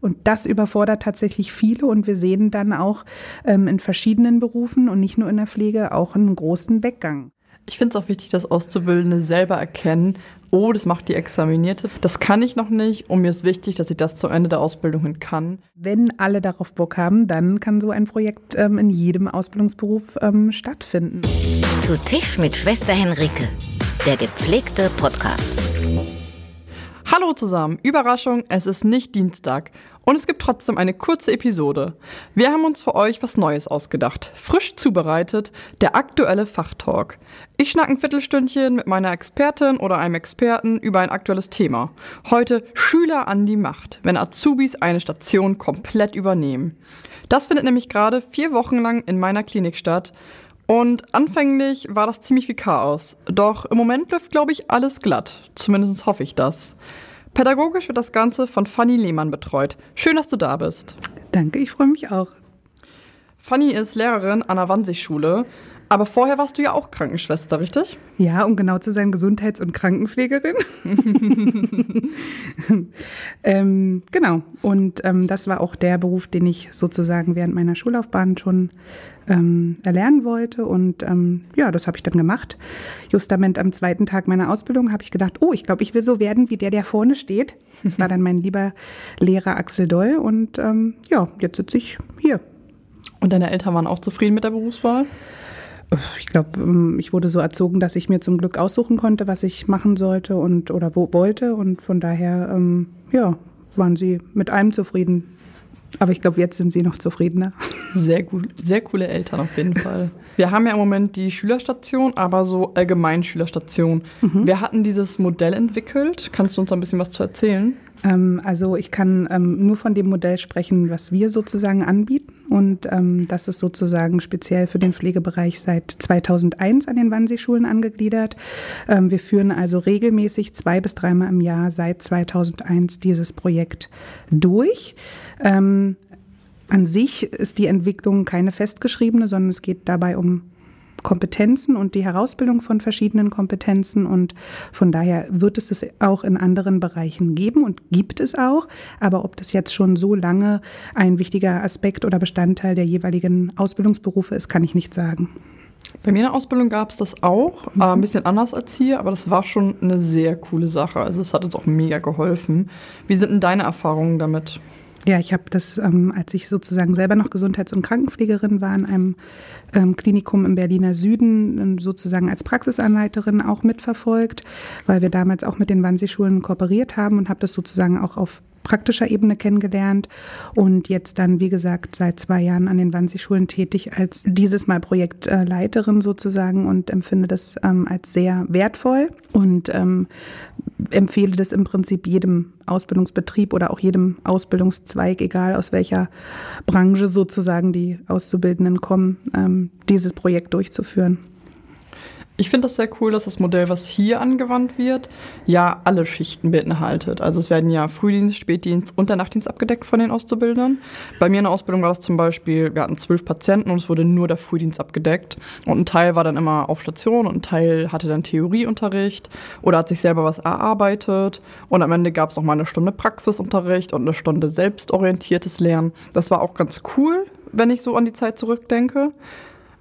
Und das überfordert tatsächlich viele und wir sehen dann auch ähm, in verschiedenen Berufen und nicht nur in der Pflege auch einen großen Weggang. Ich finde es auch wichtig, dass Auszubildende selber erkennen, oh, das macht die Examinierte. Das kann ich noch nicht und mir ist wichtig, dass ich das zum Ende der Ausbildung hin kann. Wenn alle darauf Bock haben, dann kann so ein Projekt ähm, in jedem Ausbildungsberuf ähm, stattfinden. Zu Tisch mit Schwester Henrike, der gepflegte Podcast. Hallo zusammen, Überraschung, es ist nicht Dienstag und es gibt trotzdem eine kurze Episode. Wir haben uns für euch was Neues ausgedacht, frisch zubereitet, der aktuelle Fachtalk. Ich schnack ein Viertelstündchen mit meiner Expertin oder einem Experten über ein aktuelles Thema. Heute Schüler an die Macht, wenn Azubis eine Station komplett übernehmen. Das findet nämlich gerade vier Wochen lang in meiner Klinik statt und anfänglich war das ziemlich viel Chaos. Doch im Moment läuft, glaube ich, alles glatt. Zumindest hoffe ich das. Pädagogisch wird das Ganze von Fanny Lehmann betreut. Schön, dass du da bist. Danke, ich freue mich auch. Fanny ist Lehrerin an der Wannsee-Schule aber vorher warst du ja auch Krankenschwester, richtig? Ja, um genau zu sein, Gesundheits- und Krankenpflegerin. ähm, genau. Und ähm, das war auch der Beruf, den ich sozusagen während meiner Schullaufbahn schon ähm, erlernen wollte. Und ähm, ja, das habe ich dann gemacht. Justament am zweiten Tag meiner Ausbildung habe ich gedacht, oh, ich glaube, ich will so werden wie der, der vorne steht. Das war dann mein lieber Lehrer Axel Doll. Und ähm, ja, jetzt sitze ich hier. Und deine Eltern waren auch zufrieden mit der Berufswahl? Ich glaube, ähm, ich wurde so erzogen, dass ich mir zum Glück aussuchen konnte, was ich machen sollte und oder wo wollte. Und von daher, ähm, ja, waren sie mit allem zufrieden. Aber ich glaube, jetzt sind sie noch zufriedener. Sehr gut, sehr coole Eltern auf jeden Fall. Wir haben ja im Moment die Schülerstation, aber so allgemein Schülerstation. Mhm. Wir hatten dieses Modell entwickelt. Kannst du uns ein bisschen was zu erzählen? Ähm, also ich kann ähm, nur von dem Modell sprechen, was wir sozusagen anbieten. Und ähm, das ist sozusagen speziell für den Pflegebereich seit 2001 an den Wannsee-Schulen angegliedert. Ähm, wir führen also regelmäßig zwei bis dreimal im Jahr seit 2001 dieses Projekt durch. Ähm, an sich ist die Entwicklung keine festgeschriebene, sondern es geht dabei um Kompetenzen und die Herausbildung von verschiedenen Kompetenzen. Und von daher wird es es auch in anderen Bereichen geben und gibt es auch. Aber ob das jetzt schon so lange ein wichtiger Aspekt oder Bestandteil der jeweiligen Ausbildungsberufe ist, kann ich nicht sagen. Bei mir in der Ausbildung gab es das auch, mhm. äh, ein bisschen anders als hier, aber das war schon eine sehr coole Sache. Also es hat uns auch mega geholfen. Wie sind denn deine Erfahrungen damit? Ja, ich habe das, ähm, als ich sozusagen selber noch Gesundheits- und Krankenpflegerin war, in einem ähm, Klinikum im Berliner Süden ähm, sozusagen als Praxisanleiterin auch mitverfolgt, weil wir damals auch mit den Wannsee-Schulen kooperiert haben und habe das sozusagen auch auf praktischer Ebene kennengelernt und jetzt dann, wie gesagt, seit zwei Jahren an den Wannsee-Schulen tätig als dieses Mal Projektleiterin sozusagen und empfinde das ähm, als sehr wertvoll und ähm, empfehle das im Prinzip jedem Ausbildungsbetrieb oder auch jedem Ausbildungszweig, egal aus welcher Branche sozusagen die Auszubildenden kommen, ähm, dieses Projekt durchzuführen. Ich finde das sehr cool, dass das Modell, was hier angewandt wird, ja alle Schichten beinhaltet. Also es werden ja Frühdienst, Spätdienst und der Nachtdienst abgedeckt von den Auszubildenden. Bei mir in der Ausbildung war das zum Beispiel, wir hatten zwölf Patienten und es wurde nur der Frühdienst abgedeckt. Und ein Teil war dann immer auf Station und ein Teil hatte dann Theorieunterricht oder hat sich selber was erarbeitet. Und am Ende gab es noch mal eine Stunde Praxisunterricht und eine Stunde selbstorientiertes Lernen. Das war auch ganz cool, wenn ich so an die Zeit zurückdenke.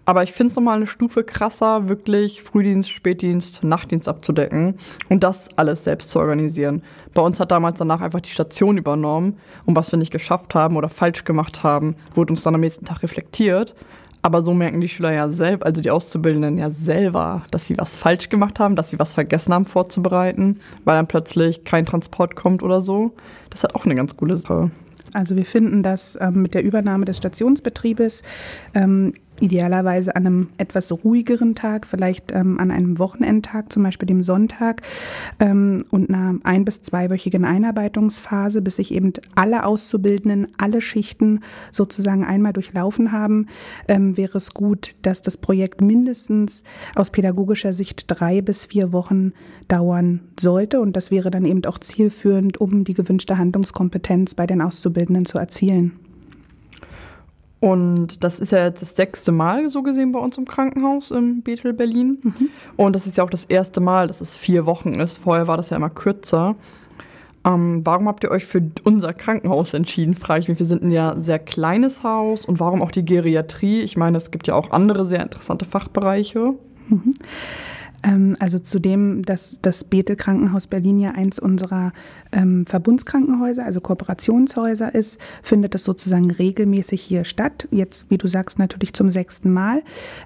Aber ich finde es nochmal eine Stufe krasser, wirklich Frühdienst, Spätdienst, Nachtdienst abzudecken und das alles selbst zu organisieren. Bei uns hat damals danach einfach die Station übernommen und was wir nicht geschafft haben oder falsch gemacht haben, wurde uns dann am nächsten Tag reflektiert. Aber so merken die Schüler ja selbst, also die Auszubildenden ja selber, dass sie was falsch gemacht haben, dass sie was vergessen haben vorzubereiten, weil dann plötzlich kein Transport kommt oder so. Das ist halt auch eine ganz coole Sache. Also wir finden, dass ähm, mit der Übernahme des Stationsbetriebes ähm, idealerweise an einem etwas ruhigeren Tag, vielleicht ähm, an einem Wochenendtag, zum Beispiel dem Sonntag, ähm, und einer ein- bis zweiwöchigen Einarbeitungsphase, bis sich eben alle Auszubildenden, alle Schichten sozusagen einmal durchlaufen haben, ähm, wäre es gut, dass das Projekt mindestens aus pädagogischer Sicht drei bis vier Wochen dauern sollte. Und das wäre dann eben auch zielführend, um die gewünschte Handlungskompetenz bei den Auszubildenden zu erzielen. Und das ist ja jetzt das sechste Mal so gesehen bei uns im Krankenhaus in Bethel, Berlin. Mhm. Und das ist ja auch das erste Mal, dass es vier Wochen ist. Vorher war das ja immer kürzer. Ähm, warum habt ihr euch für unser Krankenhaus entschieden, frage ich mich. Wir sind ein ja sehr kleines Haus und warum auch die Geriatrie? Ich meine, es gibt ja auch andere sehr interessante Fachbereiche. Mhm. Ähm, also zudem, dass das Bethel Krankenhaus Berlin ja eins unserer ähm, Verbundskrankenhäuser, also Kooperationshäuser ist, findet das sozusagen regelmäßig hier statt. Jetzt, wie du sagst, natürlich zum sechsten Mal.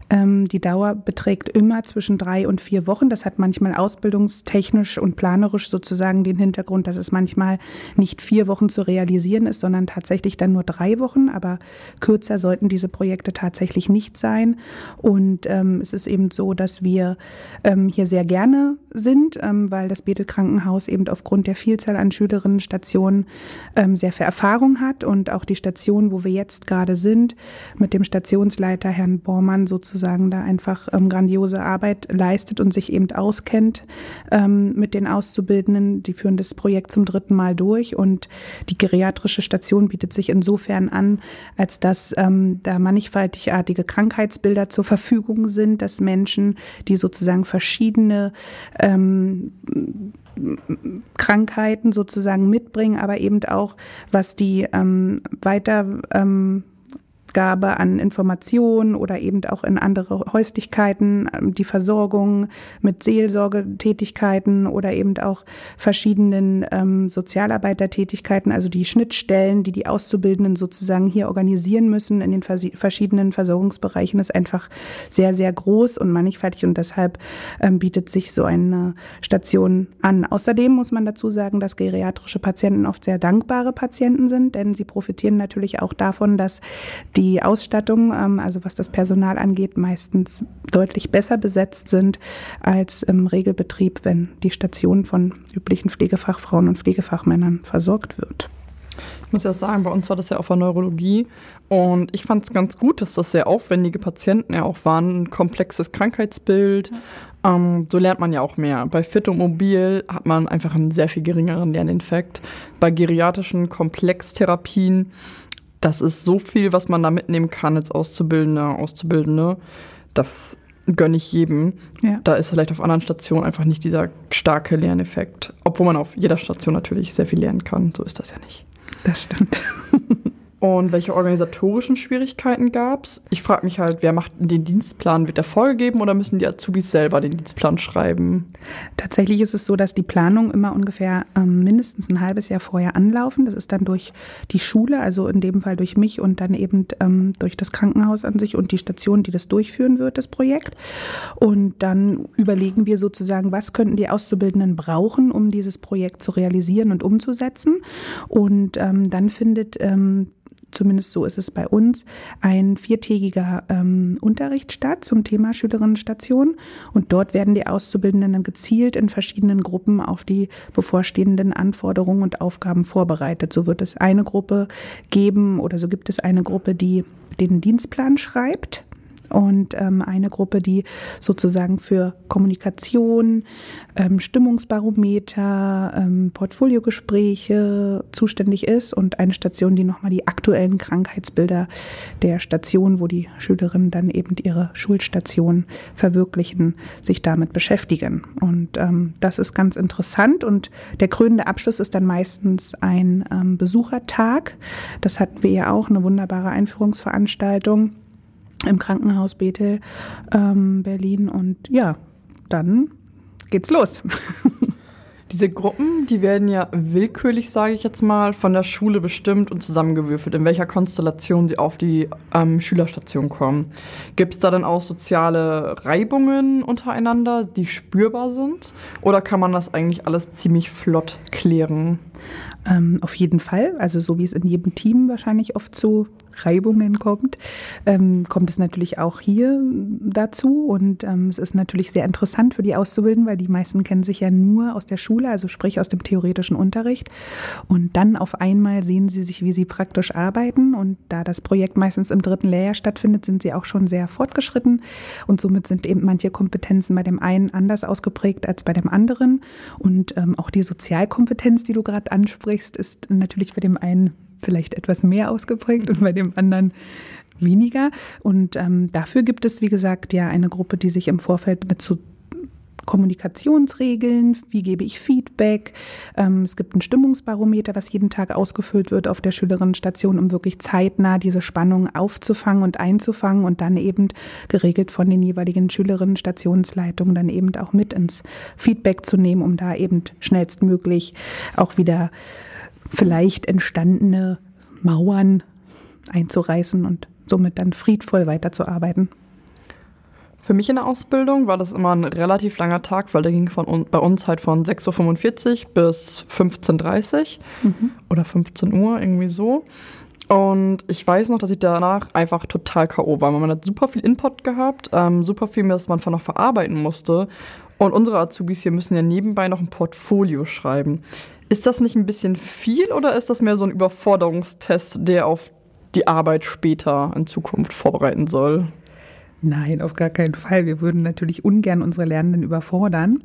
Ähm, die Dauer beträgt immer zwischen drei und vier Wochen. Das hat manchmal ausbildungstechnisch und planerisch sozusagen den Hintergrund, dass es manchmal nicht vier Wochen zu realisieren ist, sondern tatsächlich dann nur drei Wochen. Aber kürzer sollten diese Projekte tatsächlich nicht sein. Und ähm, es ist eben so, dass wir ähm, hier sehr gerne sind, ähm, weil das Bethel Krankenhaus eben aufgrund der Vielzahl an Schülerinnenstationen ähm, sehr viel Erfahrung hat und auch die Station, wo wir jetzt gerade sind, mit dem Stationsleiter Herrn Bormann sozusagen da einfach ähm, grandiose Arbeit leistet und sich eben auskennt ähm, mit den Auszubildenden. Die führen das Projekt zum dritten Mal durch und die geriatrische Station bietet sich insofern an, als dass ähm, da mannigfaltigartige Krankheitsbilder zur Verfügung sind, dass Menschen, die sozusagen verschiedene ähm, Krankheiten sozusagen mitbringen, aber eben auch, was die ähm, weiter ähm, Abgabe an Informationen oder eben auch in andere Häuslichkeiten, ähm, die Versorgung mit Seelsorgetätigkeiten oder eben auch verschiedenen ähm, Sozialarbeitertätigkeiten, also die Schnittstellen, die die Auszubildenden sozusagen hier organisieren müssen in den verschiedenen Versorgungsbereichen, ist einfach sehr, sehr groß und mannigfaltig und deshalb ähm, bietet sich so eine Station an. Außerdem muss man dazu sagen, dass geriatrische Patienten oft sehr dankbare Patienten sind, denn sie profitieren natürlich auch davon, dass die die Ausstattung, ähm, also was das Personal angeht, meistens deutlich besser besetzt sind als im Regelbetrieb, wenn die Station von üblichen Pflegefachfrauen und Pflegefachmännern versorgt wird. Ich muss ja sagen, bei uns war das ja auf der Neurologie und ich fand es ganz gut, dass das sehr aufwendige Patienten ja auch waren, ein komplexes Krankheitsbild. Ähm, so lernt man ja auch mehr. Bei Fit und Mobil hat man einfach einen sehr viel geringeren Lerneffekt. Bei geriatrischen Komplextherapien das ist so viel, was man da mitnehmen kann als Auszubildender, Auszubildende. Das gönne ich jedem. Ja. Da ist vielleicht auf anderen Stationen einfach nicht dieser starke Lerneffekt. Obwohl man auf jeder Station natürlich sehr viel lernen kann. So ist das ja nicht. Das stimmt. Und welche organisatorischen Schwierigkeiten gab es? Ich frage mich halt, wer macht den Dienstplan? Wird der vorgegeben oder müssen die Azubis selber den Dienstplan schreiben? Tatsächlich ist es so, dass die Planungen immer ungefähr ähm, mindestens ein halbes Jahr vorher anlaufen. Das ist dann durch die Schule, also in dem Fall durch mich und dann eben ähm, durch das Krankenhaus an sich und die Station, die das durchführen wird, das Projekt. Und dann überlegen wir sozusagen, was könnten die Auszubildenden brauchen, um dieses Projekt zu realisieren und umzusetzen. Und ähm, dann findet ähm, zumindest so ist es bei uns, ein viertägiger ähm, Unterricht statt zum Thema Schülerinnenstation. Und dort werden die Auszubildenden dann gezielt in verschiedenen Gruppen auf die bevorstehenden Anforderungen und Aufgaben vorbereitet. So wird es eine Gruppe geben oder so gibt es eine Gruppe, die den Dienstplan schreibt und ähm, eine Gruppe, die sozusagen für Kommunikation, ähm, Stimmungsbarometer, ähm, Portfoliogespräche zuständig ist und eine Station, die nochmal die aktuellen Krankheitsbilder der Station, wo die Schülerinnen dann eben ihre Schulstation verwirklichen, sich damit beschäftigen. Und ähm, das ist ganz interessant und der krönende Abschluss ist dann meistens ein ähm, Besuchertag. Das hatten wir ja auch, eine wunderbare Einführungsveranstaltung im Krankenhaus Bethel ähm, Berlin. Und ja, dann geht's los. Diese Gruppen, die werden ja willkürlich, sage ich jetzt mal, von der Schule bestimmt und zusammengewürfelt, in welcher Konstellation sie auf die ähm, Schülerstation kommen. Gibt es da dann auch soziale Reibungen untereinander, die spürbar sind? Oder kann man das eigentlich alles ziemlich flott klären? Ähm, auf jeden Fall, also so wie es in jedem Team wahrscheinlich oft zu Reibungen kommt, ähm, kommt es natürlich auch hier dazu. Und ähm, es ist natürlich sehr interessant für die Auszubildenden, weil die meisten kennen sich ja nur aus der Schule, also sprich aus dem theoretischen Unterricht. Und dann auf einmal sehen sie sich, wie sie praktisch arbeiten. Und da das Projekt meistens im dritten Lehrjahr stattfindet, sind sie auch schon sehr fortgeschritten. Und somit sind eben manche Kompetenzen bei dem einen anders ausgeprägt als bei dem anderen. Und ähm, auch die Sozialkompetenz, die du gerade ansprichst, ist natürlich bei dem einen vielleicht etwas mehr ausgeprägt und bei dem anderen weniger. Und ähm, dafür gibt es, wie gesagt, ja eine Gruppe, die sich im Vorfeld mit so Kommunikationsregeln, wie gebe ich Feedback. Ähm, es gibt ein Stimmungsbarometer, was jeden Tag ausgefüllt wird auf der Schülerinnenstation, um wirklich zeitnah diese Spannung aufzufangen und einzufangen und dann eben geregelt von den jeweiligen Schülerinnenstationsleitungen dann eben auch mit ins Feedback zu nehmen, um da eben schnellstmöglich auch wieder vielleicht entstandene Mauern einzureißen und somit dann friedvoll weiterzuarbeiten. Für mich in der Ausbildung war das immer ein relativ langer Tag, weil der ging von bei uns halt von 6.45 Uhr bis 15.30 Uhr mhm. oder 15 Uhr, irgendwie so. Und ich weiß noch, dass ich danach einfach total K.O. war. Man hat super viel Input gehabt, ähm, super viel, das man noch verarbeiten musste. Und unsere Azubis hier müssen ja nebenbei noch ein Portfolio schreiben. Ist das nicht ein bisschen viel oder ist das mehr so ein Überforderungstest, der auf die Arbeit später in Zukunft vorbereiten soll? Nein, auf gar keinen Fall. Wir würden natürlich ungern unsere Lernenden überfordern.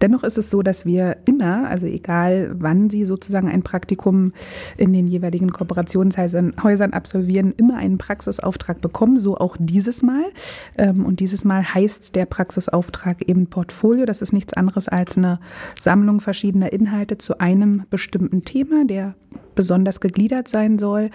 Dennoch ist es so, dass wir immer, also egal wann sie sozusagen ein Praktikum in den jeweiligen Kooperationshäusern absolvieren, immer einen Praxisauftrag bekommen, so auch dieses Mal. Ähm, und dieses Mal heißt der Praxisauftrag eben Portfolio. Das ist nichts anderes als eine Sammlung verschiedener Inhalte zu einem bestimmten Thema, der besonders gegliedert sein soll,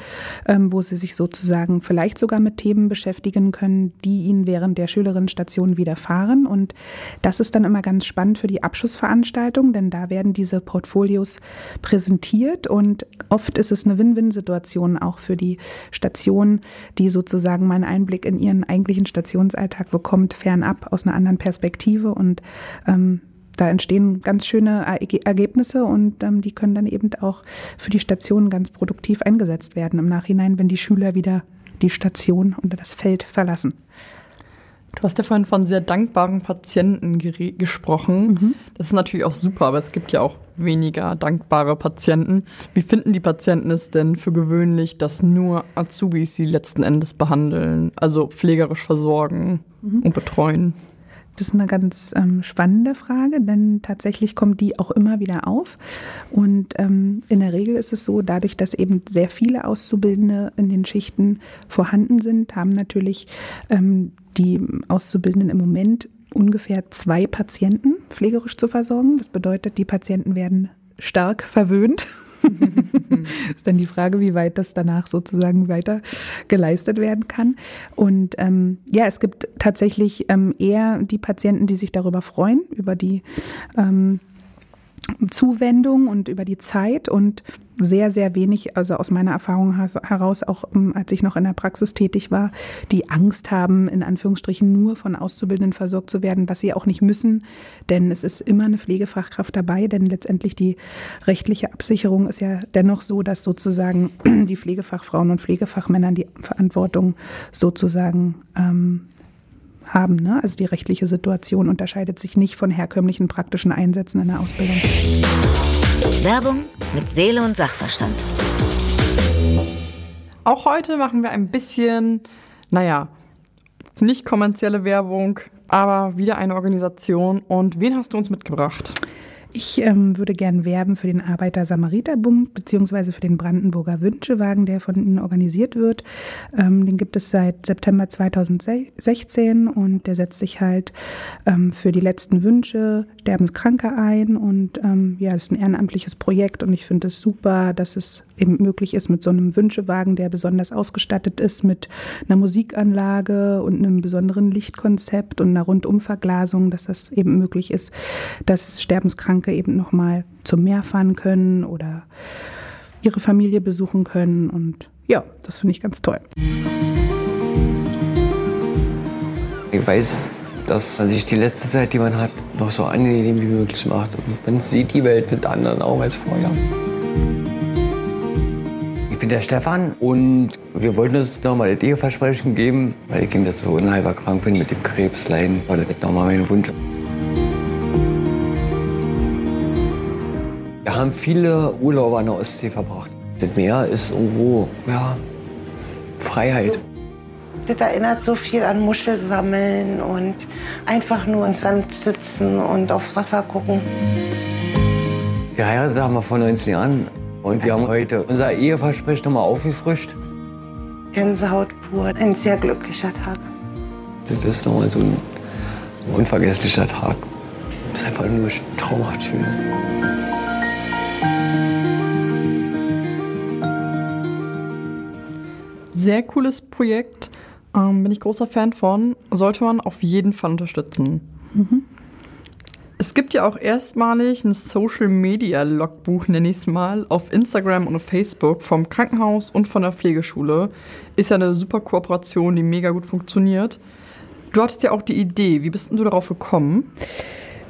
ähm, wo sie sich sozusagen vielleicht sogar mit Themen beschäftigen können, die ihnen während der Schülerinnenstation widerfahren. Und das ist dann immer ganz spannend für die Abschlussveranstaltung, denn da werden diese Portfolios präsentiert und oft ist es eine Win-Win-Situation auch für die Station, die sozusagen mal einen Einblick in ihren eigentlichen Stationsalltag bekommt, fernab aus einer anderen Perspektive und ähm, da entstehen ganz schöne Ergebnisse und ähm, die können dann eben auch für die Station ganz produktiv eingesetzt werden im Nachhinein, wenn die Schüler wieder die Station oder das Feld verlassen. Du hast ja vorhin von sehr dankbaren Patienten gesprochen. Mhm. Das ist natürlich auch super, aber es gibt ja auch weniger dankbare Patienten. Wie finden die Patienten es denn für gewöhnlich, dass nur Azubis sie letzten Endes behandeln, also pflegerisch versorgen mhm. und betreuen? Das ist eine ganz ähm, spannende Frage, denn tatsächlich kommt die auch immer wieder auf. Und ähm, in der Regel ist es so, dadurch, dass eben sehr viele Auszubildende in den Schichten vorhanden sind, haben natürlich ähm, die Auszubildenden im Moment ungefähr zwei Patienten pflegerisch zu versorgen. Das bedeutet, die Patienten werden stark verwöhnt ist dann die Frage, wie weit das danach sozusagen weiter geleistet werden kann. Und ähm, ja, es gibt tatsächlich ähm, eher die Patienten, die sich darüber freuen, über die ähm, Zuwendung und über die Zeit und sehr, sehr wenig, also aus meiner Erfahrung heraus, auch ähm, als ich noch in der Praxis tätig war, die Angst haben, in Anführungsstrichen nur von Auszubildenden versorgt zu werden, was sie auch nicht müssen, denn es ist immer eine Pflegefachkraft dabei, denn letztendlich die rechtliche Absicherung ist ja dennoch so, dass sozusagen die Pflegefachfrauen und Pflegefachmänner die Verantwortung sozusagen ähm, haben. Ne? Also die rechtliche Situation unterscheidet sich nicht von herkömmlichen praktischen Einsätzen in der Ausbildung. Werbung mit Seele und Sachverstand. Auch heute machen wir ein bisschen, naja, nicht kommerzielle Werbung, aber wieder eine Organisation. Und wen hast du uns mitgebracht? Ich ähm, würde gern werben für den Arbeiter-Samariter-Bund beziehungsweise für den Brandenburger Wünschewagen, der von Ihnen organisiert wird. Ähm, den gibt es seit September 2016 und der setzt sich halt ähm, für die letzten Wünsche Sterbenskranke ein. Und ähm, ja, das ist ein ehrenamtliches Projekt und ich finde es super, dass es eben möglich ist mit so einem Wünschewagen, der besonders ausgestattet ist mit einer Musikanlage und einem besonderen Lichtkonzept und einer Rundumverglasung, dass das eben möglich ist, dass Sterbenskranke eben nochmal zum Meer fahren können oder ihre Familie besuchen können. Und ja, das finde ich ganz toll. Ich weiß, dass man sich die letzte Zeit, die man hat, noch so angenehm wie möglich macht. Und man sieht die Welt mit anderen Augen als vorher bin der Stefan und wir wollten uns nochmal das Eheversprechen geben, weil ich jetzt so unheilbar krank bin mit dem Krebslein. War das nochmal mein Wunsch. Haben viele Urlauber an der Ostsee verbracht. Das Meer ist irgendwo, ja, Freiheit. Das erinnert so viel an Muschelsammeln und einfach nur im Sand sitzen und aufs Wasser gucken. Geheiratet haben wir vor 19 Jahren. Und wir haben heute unser Eheversprechen nochmal aufgefrischt. Gänsehaut pur, ein sehr glücklicher Tag. Das ist nochmal so ein unvergesslicher Tag. ist einfach nur traumhaft schön. Sehr cooles Projekt. Ähm, bin ich großer Fan von. Sollte man auf jeden Fall unterstützen. Es gibt ja auch erstmalig ein Social Media Logbuch, nenne ich es mal, auf Instagram und auf Facebook vom Krankenhaus und von der Pflegeschule. Ist ja eine super Kooperation, die mega gut funktioniert. Du hattest ja auch die Idee. Wie bist denn du darauf gekommen?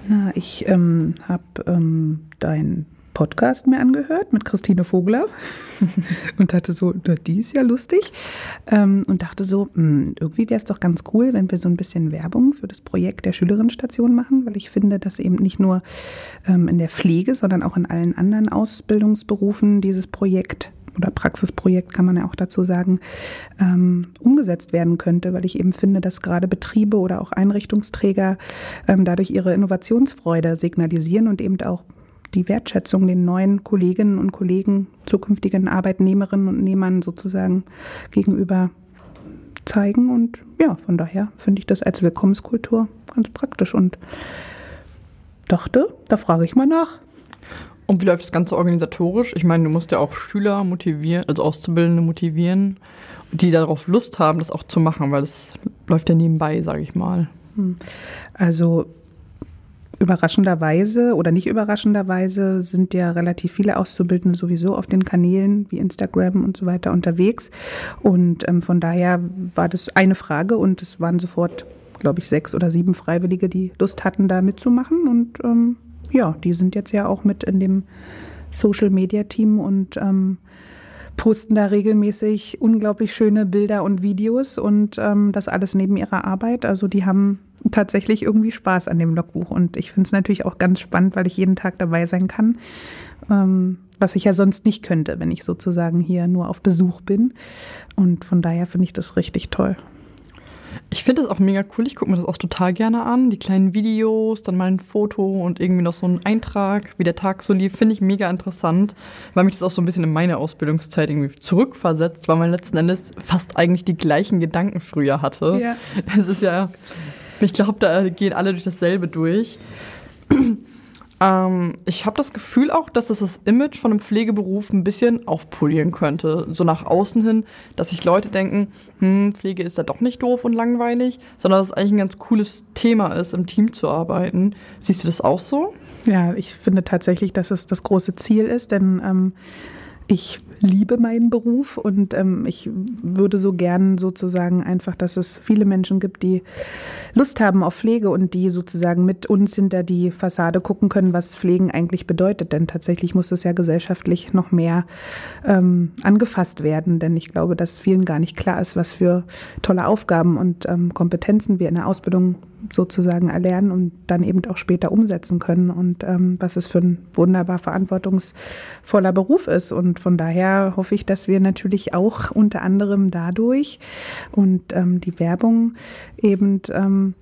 Na, ich ähm, habe ähm, deinen Podcast mir angehört mit Christine Vogler und dachte so, die ist ja lustig. Ähm, und dachte so, mh, irgendwie wäre es doch ganz cool, wenn wir so ein bisschen Werbung für das Projekt der Schülerinnenstation machen, weil ich finde, dass eben nicht nur ähm, in der Pflege, sondern auch in allen anderen Ausbildungsberufen dieses Projekt oder Praxisprojekt kann man ja auch dazu sagen, ähm, umgesetzt werden könnte, weil ich eben finde, dass gerade Betriebe oder auch Einrichtungsträger ähm, dadurch ihre Innovationsfreude signalisieren und eben auch die Wertschätzung den neuen Kolleginnen und Kollegen, zukünftigen Arbeitnehmerinnen und Nehmern sozusagen gegenüber zeigen. Und ja, von daher finde ich das als Willkommenskultur ganz praktisch und dachte, da frage ich mal nach. Und wie läuft das Ganze organisatorisch? Ich meine, du musst ja auch Schüler motivieren, also Auszubildende motivieren, die darauf Lust haben, das auch zu machen, weil das läuft ja nebenbei, sage ich mal. Also überraschenderweise oder nicht überraschenderweise sind ja relativ viele Auszubildende sowieso auf den Kanälen wie Instagram und so weiter unterwegs. Und ähm, von daher war das eine Frage und es waren sofort, glaube ich, sechs oder sieben Freiwillige, die Lust hatten, da mitzumachen. Und ähm, ja, die sind jetzt ja auch mit in dem Social Media Team und ähm, posten da regelmäßig unglaublich schöne Bilder und Videos und ähm, das alles neben ihrer Arbeit. Also die haben tatsächlich irgendwie Spaß an dem Logbuch und ich finde es natürlich auch ganz spannend, weil ich jeden Tag dabei sein kann, ähm, was ich ja sonst nicht könnte, wenn ich sozusagen hier nur auf Besuch bin. Und von daher finde ich das richtig toll. Ich finde das auch mega cool. Ich gucke mir das auch total gerne an. Die kleinen Videos, dann mal ein Foto und irgendwie noch so ein Eintrag, wie der Tag so lief, finde ich mega interessant, weil mich das auch so ein bisschen in meine Ausbildungszeit irgendwie zurückversetzt, weil man letzten Endes fast eigentlich die gleichen Gedanken früher hatte. Ja. Es ist ja, ich glaube, da gehen alle durch dasselbe durch. Ähm, ich habe das Gefühl auch, dass das das Image von einem Pflegeberuf ein bisschen aufpolieren könnte. So nach außen hin, dass sich Leute denken, hm, Pflege ist ja doch nicht doof und langweilig, sondern dass es eigentlich ein ganz cooles Thema ist, im Team zu arbeiten. Siehst du das auch so? Ja, ich finde tatsächlich, dass es das große Ziel ist, denn ähm, ich liebe meinen Beruf und ähm, ich würde so gern sozusagen einfach, dass es viele Menschen gibt, die Lust haben auf Pflege und die sozusagen mit uns hinter die Fassade gucken können, was Pflegen eigentlich bedeutet. Denn tatsächlich muss es ja gesellschaftlich noch mehr ähm, angefasst werden. Denn ich glaube, dass vielen gar nicht klar ist, was für tolle Aufgaben und ähm, Kompetenzen wir in der Ausbildung sozusagen erlernen und dann eben auch später umsetzen können und ähm, was es für ein wunderbar verantwortungsvoller Beruf ist. Und von daher hoffe ich, dass wir natürlich auch unter anderem dadurch und ähm, die Werbung eben ähm,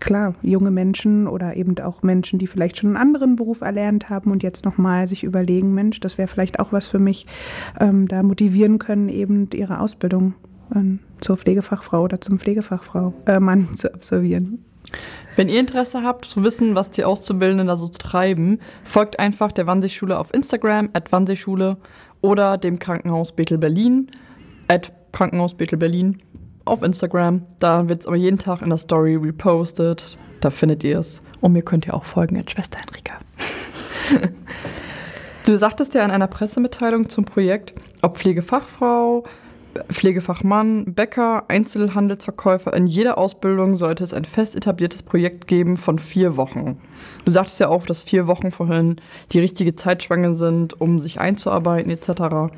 klar, junge Menschen oder eben auch Menschen, die vielleicht schon einen anderen Beruf erlernt haben und jetzt nochmal sich überlegen, Mensch, das wäre vielleicht auch was für mich, ähm, da motivieren können, eben ihre Ausbildung ähm, zur Pflegefachfrau oder zum Pflegefachfrau äh, Mann zu absolvieren. Wenn ihr Interesse habt zu wissen, was die Auszubildenden da so treiben, folgt einfach der Wannseeschule auf Instagram, at Wannseeschule oder dem Krankenhaus Bethel Berlin, at Krankenhaus Bethel Berlin auf Instagram. Da wird es aber jeden Tag in der Story repostet. Da findet ihr es. Und mir könnt ihr auch folgen at Schwester Enrika. du sagtest ja in einer Pressemitteilung zum Projekt, ob Pflegefachfrau, Pflegefachmann, Bäcker, Einzelhandelsverkäufer. In jeder Ausbildung sollte es ein fest etabliertes Projekt geben von vier Wochen. Du sagtest ja auch, dass vier Wochen vorhin die richtige Zeitspanne sind, um sich einzuarbeiten etc.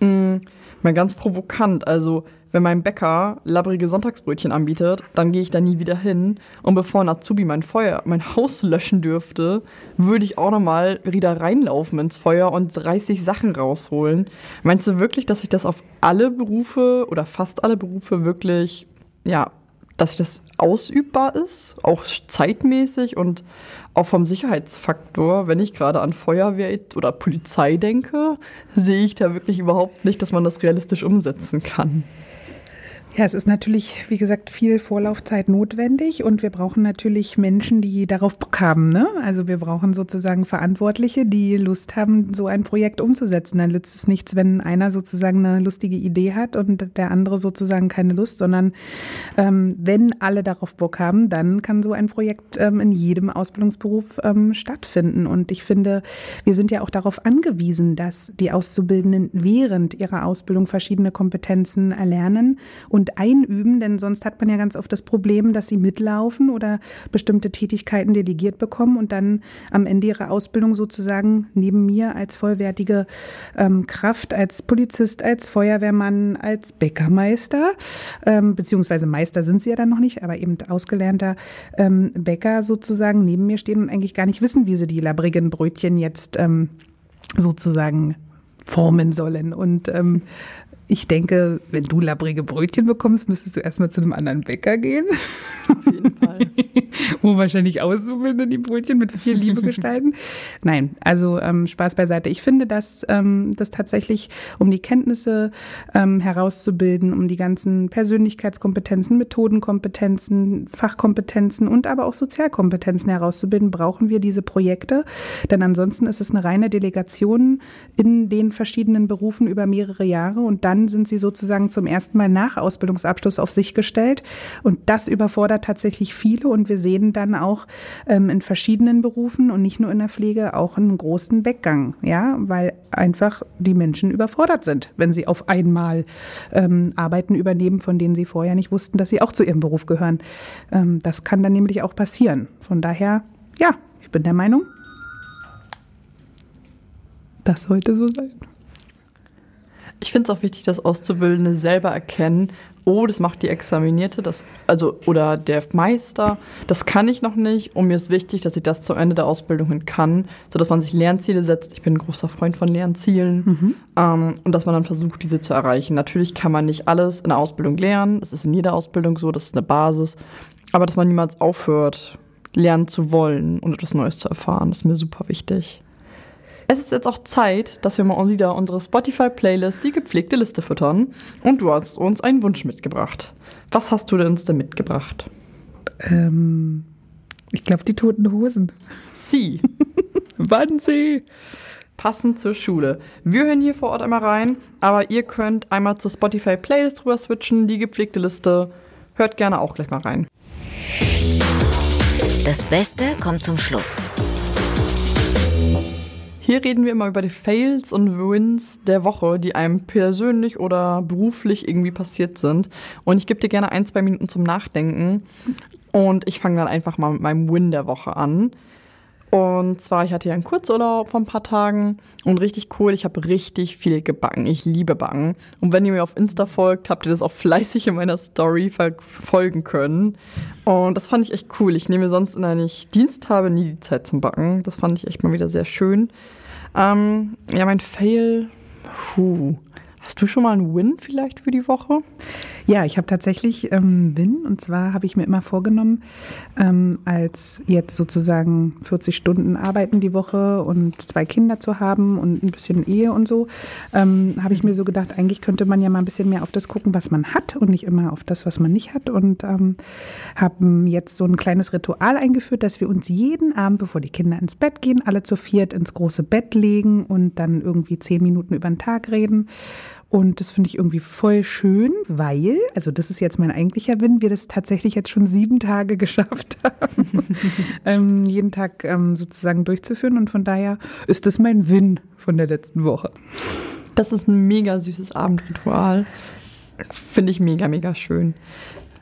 Mhm. Mal ganz provokant, also wenn mein Bäcker labbrige Sonntagsbrötchen anbietet, dann gehe ich da nie wieder hin. Und bevor ein Azubi mein Feuer, mein Haus löschen dürfte, würde ich auch nochmal wieder reinlaufen ins Feuer und 30 Sachen rausholen. Meinst du wirklich, dass sich das auf alle Berufe oder fast alle Berufe wirklich, ja, dass das ausübbar ist, auch zeitmäßig und auch vom Sicherheitsfaktor, wenn ich gerade an Feuerwehr oder Polizei denke, sehe ich da wirklich überhaupt nicht, dass man das realistisch umsetzen kann. Ja, es ist natürlich, wie gesagt, viel Vorlaufzeit notwendig und wir brauchen natürlich Menschen, die darauf Bock haben. Ne? Also wir brauchen sozusagen Verantwortliche, die Lust haben, so ein Projekt umzusetzen. Dann nützt es nichts, wenn einer sozusagen eine lustige Idee hat und der andere sozusagen keine Lust, sondern ähm, wenn alle darauf Bock haben, dann kann so ein Projekt ähm, in jedem Ausbildungsberuf ähm, stattfinden. Und ich finde, wir sind ja auch darauf angewiesen, dass die Auszubildenden während ihrer Ausbildung verschiedene Kompetenzen erlernen und einüben, denn sonst hat man ja ganz oft das Problem, dass sie mitlaufen oder bestimmte Tätigkeiten delegiert bekommen und dann am Ende ihrer Ausbildung sozusagen neben mir als vollwertige ähm, Kraft, als Polizist, als Feuerwehrmann, als Bäckermeister, ähm, beziehungsweise Meister sind sie ja dann noch nicht, aber eben ausgelernter ähm, Bäcker sozusagen neben mir stehen und eigentlich gar nicht wissen, wie sie die labrigen Brötchen jetzt ähm, sozusagen formen sollen. Und ähm, ich denke, wenn du labrige Brötchen bekommst, müsstest du erstmal zu einem anderen Bäcker gehen. Auf jeden Fall. Wo wahrscheinlich Auszubildende die Brötchen mit viel Liebe gestalten. Nein, also ähm, Spaß beiseite. Ich finde, dass ähm, das tatsächlich, um die Kenntnisse ähm, herauszubilden, um die ganzen Persönlichkeitskompetenzen, Methodenkompetenzen, Fachkompetenzen und aber auch Sozialkompetenzen herauszubilden, brauchen wir diese Projekte. Denn ansonsten ist es eine reine Delegation in den verschiedenen Berufen über mehrere Jahre und dann sind sie sozusagen zum ersten Mal nach Ausbildungsabschluss auf sich gestellt. Und das überfordert tatsächlich viele. Und wir sehen dann auch ähm, in verschiedenen Berufen und nicht nur in der Pflege auch einen großen Weggang, ja, weil einfach die Menschen überfordert sind, wenn sie auf einmal ähm, Arbeiten übernehmen, von denen sie vorher nicht wussten, dass sie auch zu ihrem Beruf gehören. Ähm, das kann dann nämlich auch passieren. Von daher, ja, ich bin der Meinung, das sollte so sein. Ich finde es auch wichtig, dass Auszubildende selber erkennen, oh, das macht die Examinierte, das, also, oder der Meister, das kann ich noch nicht und mir ist wichtig, dass ich das zum Ende der Ausbildung hin kann, sodass man sich Lernziele setzt. Ich bin ein großer Freund von Lernzielen mhm. ähm, und dass man dann versucht, diese zu erreichen. Natürlich kann man nicht alles in der Ausbildung lernen, das ist in jeder Ausbildung so, das ist eine Basis, aber dass man niemals aufhört, lernen zu wollen und etwas Neues zu erfahren, ist mir super wichtig. Es ist jetzt auch Zeit, dass wir mal wieder unsere Spotify-Playlist, die gepflegte Liste füttern. Und du hast uns einen Wunsch mitgebracht. Was hast du uns denn mitgebracht? Ähm, ich glaube, die toten Hosen. Sie. Wann sie? Passend zur Schule. Wir hören hier vor Ort einmal rein, aber ihr könnt einmal zur Spotify-Playlist rüber switchen, die gepflegte Liste. Hört gerne auch gleich mal rein. Das Beste kommt zum Schluss. Hier reden wir immer über die Fails und Wins der Woche, die einem persönlich oder beruflich irgendwie passiert sind. Und ich gebe dir gerne ein, zwei Minuten zum Nachdenken. Und ich fange dann einfach mal mit meinem Win der Woche an. Und zwar, ich hatte ja einen Kurzurlaub von ein paar Tagen und richtig cool. Ich habe richtig viel gebacken. Ich liebe Backen. Und wenn ihr mir auf Insta folgt, habt ihr das auch fleißig in meiner Story verfolgen können. Und das fand ich echt cool. Ich nehme sonst, der ich Dienst habe, nie die Zeit zum Backen. Das fand ich echt mal wieder sehr schön. Ähm, ja, mein Fail. Puh. Hast du schon mal einen Win vielleicht für die Woche? Ja, ich habe tatsächlich ähm, Win. Und zwar habe ich mir immer vorgenommen, ähm, als jetzt sozusagen 40 Stunden arbeiten die Woche und zwei Kinder zu haben und ein bisschen Ehe und so, ähm, habe ich mir so gedacht, eigentlich könnte man ja mal ein bisschen mehr auf das gucken, was man hat und nicht immer auf das, was man nicht hat. Und ähm, haben jetzt so ein kleines Ritual eingeführt, dass wir uns jeden Abend, bevor die Kinder ins Bett gehen, alle zu viert ins große Bett legen und dann irgendwie zehn Minuten über den Tag reden. Und das finde ich irgendwie voll schön, weil, also das ist jetzt mein eigentlicher Win, wir das tatsächlich jetzt schon sieben Tage geschafft haben, ähm, jeden Tag ähm, sozusagen durchzuführen. Und von daher ist das mein Win von der letzten Woche. Das ist ein mega süßes Abendritual. Finde ich mega, mega schön.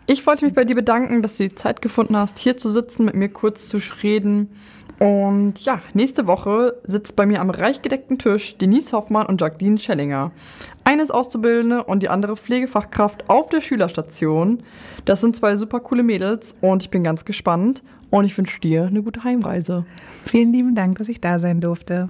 Ich wollte mich bei dir bedanken, dass du die Zeit gefunden hast, hier zu sitzen, mit mir kurz zu reden. Und ja, nächste Woche sitzt bei mir am reich gedeckten Tisch Denise Hoffmann und Jacqueline Schellinger. Eine ist Auszubildende und die andere Pflegefachkraft auf der Schülerstation. Das sind zwei super coole Mädels und ich bin ganz gespannt und ich wünsche dir eine gute Heimreise. Vielen lieben Dank, dass ich da sein durfte.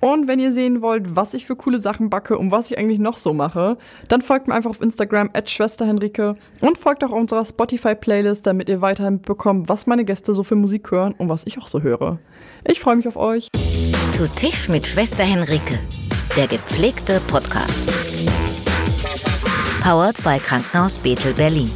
Und wenn ihr sehen wollt, was ich für coole Sachen backe und was ich eigentlich noch so mache, dann folgt mir einfach auf Instagram at Schwesterhenrike und folgt auch unserer Spotify-Playlist, damit ihr weiterhin mitbekommt, was meine Gäste so für Musik hören und was ich auch so höre. Ich freue mich auf euch. Zu Tisch mit Schwester Henrike, der gepflegte Podcast. Powered bei Krankenhaus Bethel Berlin.